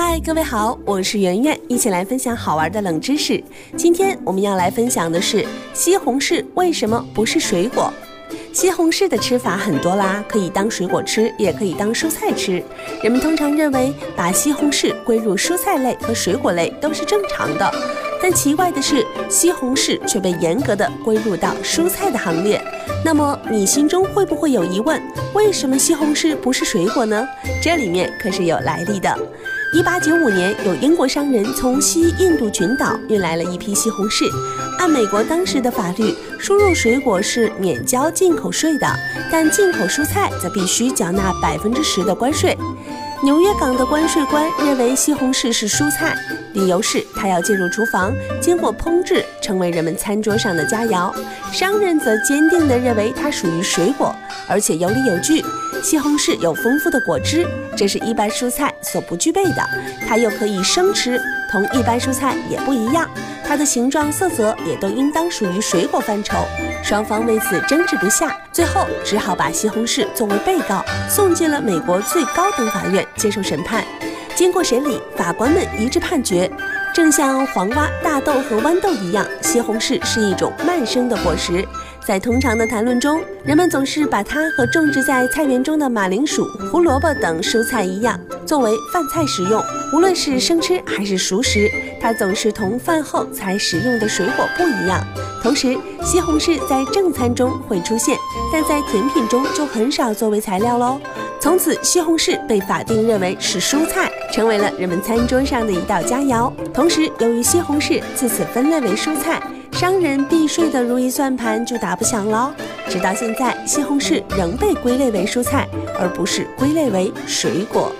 嗨，各位好，我是圆圆，一起来分享好玩的冷知识。今天我们要来分享的是西红柿为什么不是水果？西红柿的吃法很多啦，可以当水果吃，也可以当蔬菜吃。人们通常认为把西红柿归入蔬菜类和水果类都是正常的，但奇怪的是，西红柿却被严格的归入到蔬菜的行列。那么你心中会不会有疑问？为什么西红柿不是水果呢？这里面可是有来历的。一八九五年，有英国商人从西印度群岛运来了一批西红柿。按美国当时的法律，输入水果是免交进口税的，但进口蔬菜则必须缴纳百分之十的关税。纽约港的关税官认为西红柿是蔬菜，理由是它要进入厨房，经过烹制，成为人们餐桌上的佳肴。商人则坚定地认为它属于水果，而且有理有据。西红柿有丰富的果汁，这是一般蔬菜所不具备的。它又可以生吃，同一般蔬菜也不一样。它的形状、色泽也都应当属于水果范畴。双方为此争执不下，最后只好把西红柿作为被告送进了美国最高等法院接受审判。经过审理，法官们一致判决。正像黄瓜、大豆和豌豆一样，西红柿是一种慢生的果实。在通常的谈论中，人们总是把它和种植在菜园中的马铃薯、胡萝卜等蔬菜一样，作为饭菜食用。无论是生吃还是熟食，它总是同饭后才食用的水果不一样。同时，西红柿在正餐中会出现，但在甜品中就很少作为材料喽。从此，西红柿被法定认为是蔬菜，成为了人们餐桌上的一道佳肴。同时，由于西红柿自此分类为蔬菜，商人避税的如意算盘就打不响了。直到现在，西红柿仍被归类为蔬菜，而不是归类为水果。